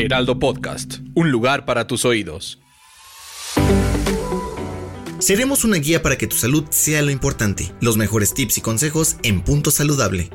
Heraldo Podcast, un lugar para tus oídos. Seremos una guía para que tu salud sea lo importante. Los mejores tips y consejos en Punto Saludable.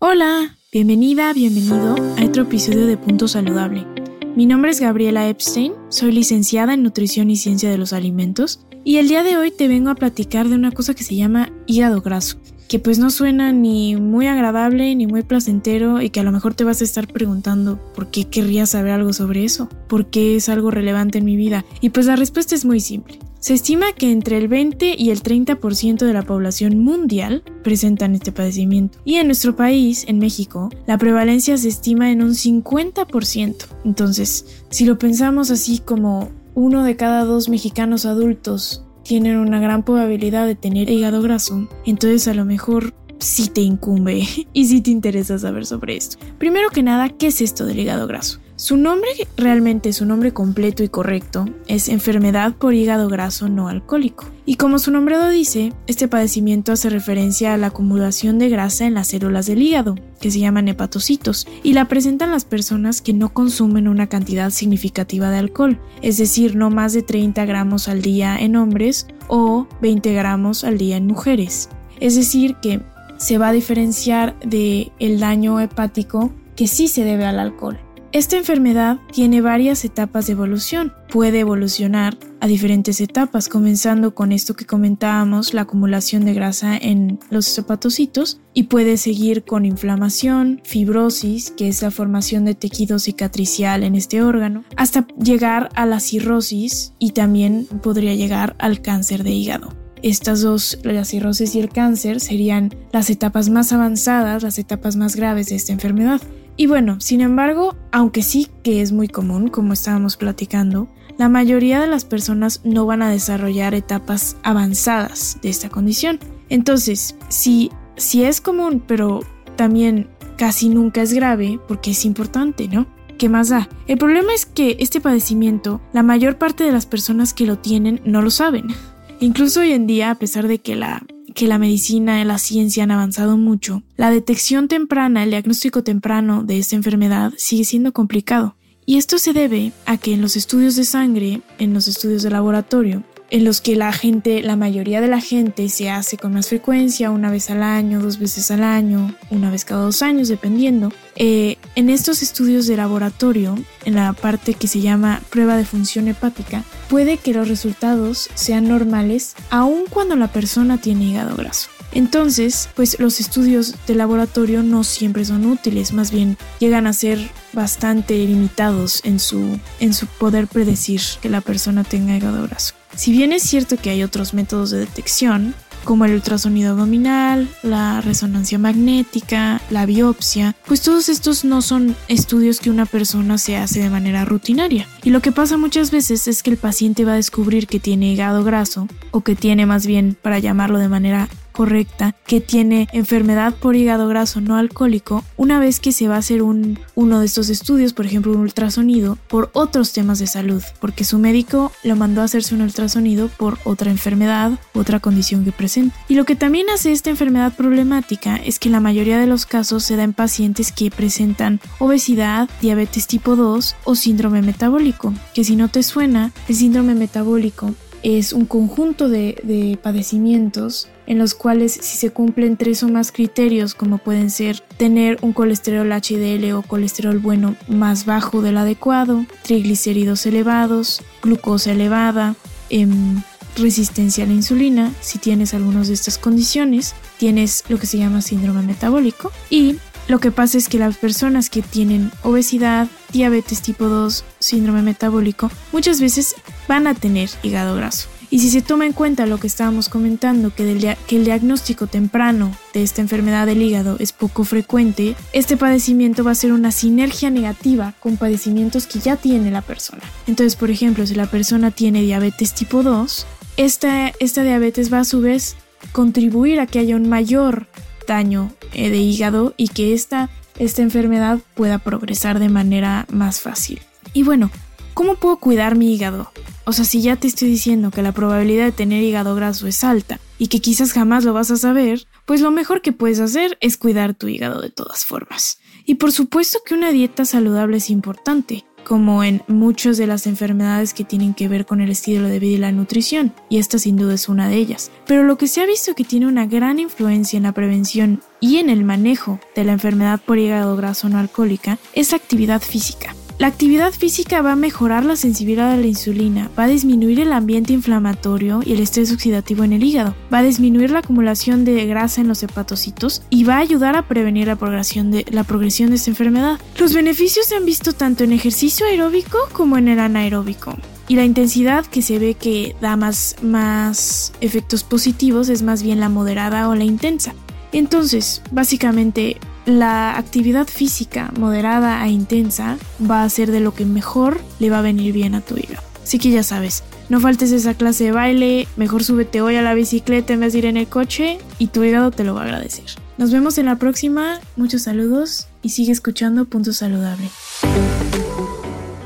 Hola, bienvenida, bienvenido a otro episodio de Punto Saludable. Mi nombre es Gabriela Epstein, soy licenciada en Nutrición y Ciencia de los Alimentos y el día de hoy te vengo a platicar de una cosa que se llama hígado graso que pues no suena ni muy agradable ni muy placentero y que a lo mejor te vas a estar preguntando por qué querría saber algo sobre eso, por qué es algo relevante en mi vida. Y pues la respuesta es muy simple. Se estima que entre el 20 y el 30% de la población mundial presentan este padecimiento. Y en nuestro país, en México, la prevalencia se estima en un 50%. Entonces, si lo pensamos así como uno de cada dos mexicanos adultos tienen una gran probabilidad de tener hígado graso, entonces a lo mejor sí te incumbe y sí te interesa saber sobre esto. Primero que nada, ¿qué es esto del hígado graso? Su nombre, realmente su nombre completo y correcto, es enfermedad por hígado graso no alcohólico. Y como su nombre lo dice, este padecimiento hace referencia a la acumulación de grasa en las células del hígado, que se llaman hepatocitos, y la presentan las personas que no consumen una cantidad significativa de alcohol, es decir, no más de 30 gramos al día en hombres o 20 gramos al día en mujeres. Es decir, que se va a diferenciar del el daño hepático que sí se debe al alcohol. Esta enfermedad tiene varias etapas de evolución. Puede evolucionar a diferentes etapas, comenzando con esto que comentábamos, la acumulación de grasa en los hepatocitos, y puede seguir con inflamación, fibrosis, que es la formación de tejido cicatricial en este órgano, hasta llegar a la cirrosis y también podría llegar al cáncer de hígado. Estas dos, la cirrosis y el cáncer, serían las etapas más avanzadas, las etapas más graves de esta enfermedad. Y bueno, sin embargo, aunque sí que es muy común, como estábamos platicando, la mayoría de las personas no van a desarrollar etapas avanzadas de esta condición. Entonces, si, si es común, pero también casi nunca es grave, porque es importante, ¿no? ¿Qué más da? El problema es que este padecimiento, la mayor parte de las personas que lo tienen no lo saben. Incluso hoy en día, a pesar de que la que la medicina y la ciencia han avanzado mucho, la detección temprana, el diagnóstico temprano de esta enfermedad sigue siendo complicado. Y esto se debe a que en los estudios de sangre, en los estudios de laboratorio, en los que la gente, la mayoría de la gente se hace con más frecuencia, una vez al año, dos veces al año, una vez cada dos años, dependiendo. Eh, en estos estudios de laboratorio, en la parte que se llama prueba de función hepática, puede que los resultados sean normales aun cuando la persona tiene hígado graso. Entonces, pues los estudios de laboratorio no siempre son útiles, más bien llegan a ser bastante limitados en su, en su poder predecir que la persona tenga hígado graso. Si bien es cierto que hay otros métodos de detección, como el ultrasonido abdominal, la resonancia magnética, la biopsia, pues todos estos no son estudios que una persona se hace de manera rutinaria. Y lo que pasa muchas veces es que el paciente va a descubrir que tiene hígado graso, o que tiene más bien, para llamarlo de manera correcta que tiene enfermedad por hígado graso no alcohólico una vez que se va a hacer un, uno de estos estudios, por ejemplo un ultrasonido, por otros temas de salud, porque su médico lo mandó a hacerse un ultrasonido por otra enfermedad, otra condición que presenta. Y lo que también hace esta enfermedad problemática es que la mayoría de los casos se da en pacientes que presentan obesidad, diabetes tipo 2 o síndrome metabólico, que si no te suena, el síndrome metabólico es un conjunto de, padecimientos en los cuales si se cumplen tres o más criterios como pueden ser tener un colesterol HDL o colesterol bueno más bajo del adecuado, triglicéridos elevados, glucosa elevada, em, resistencia a la insulina, si tienes algunas de estas condiciones, tienes lo que se llama síndrome metabólico. Y lo que pasa es que las personas que tienen obesidad, diabetes tipo 2, síndrome metabólico, muchas veces van a tener hígado graso. Y si se toma en cuenta lo que estábamos comentando, que, que el diagnóstico temprano de esta enfermedad del hígado es poco frecuente, este padecimiento va a ser una sinergia negativa con padecimientos que ya tiene la persona. Entonces, por ejemplo, si la persona tiene diabetes tipo 2, esta, esta diabetes va a su vez contribuir a que haya un mayor daño eh, de hígado y que esta, esta enfermedad pueda progresar de manera más fácil. Y bueno, ¿cómo puedo cuidar mi hígado? O sea, si ya te estoy diciendo que la probabilidad de tener hígado graso es alta y que quizás jamás lo vas a saber, pues lo mejor que puedes hacer es cuidar tu hígado de todas formas. Y por supuesto que una dieta saludable es importante, como en muchas de las enfermedades que tienen que ver con el estilo de vida y la nutrición, y esta sin duda es una de ellas. Pero lo que se ha visto que tiene una gran influencia en la prevención y en el manejo de la enfermedad por hígado graso no alcohólica es la actividad física. La actividad física va a mejorar la sensibilidad a la insulina, va a disminuir el ambiente inflamatorio y el estrés oxidativo en el hígado, va a disminuir la acumulación de grasa en los hepatocitos y va a ayudar a prevenir la progresión de, la progresión de esta enfermedad. Los beneficios se han visto tanto en ejercicio aeróbico como en el anaeróbico. Y la intensidad que se ve que da más, más efectos positivos es más bien la moderada o la intensa. Entonces, básicamente, la actividad física moderada e intensa va a ser de lo que mejor le va a venir bien a tu hígado. Así que ya sabes, no faltes esa clase de baile, mejor súbete hoy a la bicicleta en vez de ir en el coche y tu hígado te lo va a agradecer. Nos vemos en la próxima, muchos saludos y sigue escuchando Punto Saludable.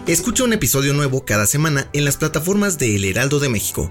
Escucha un episodio nuevo cada semana en las plataformas de El Heraldo de México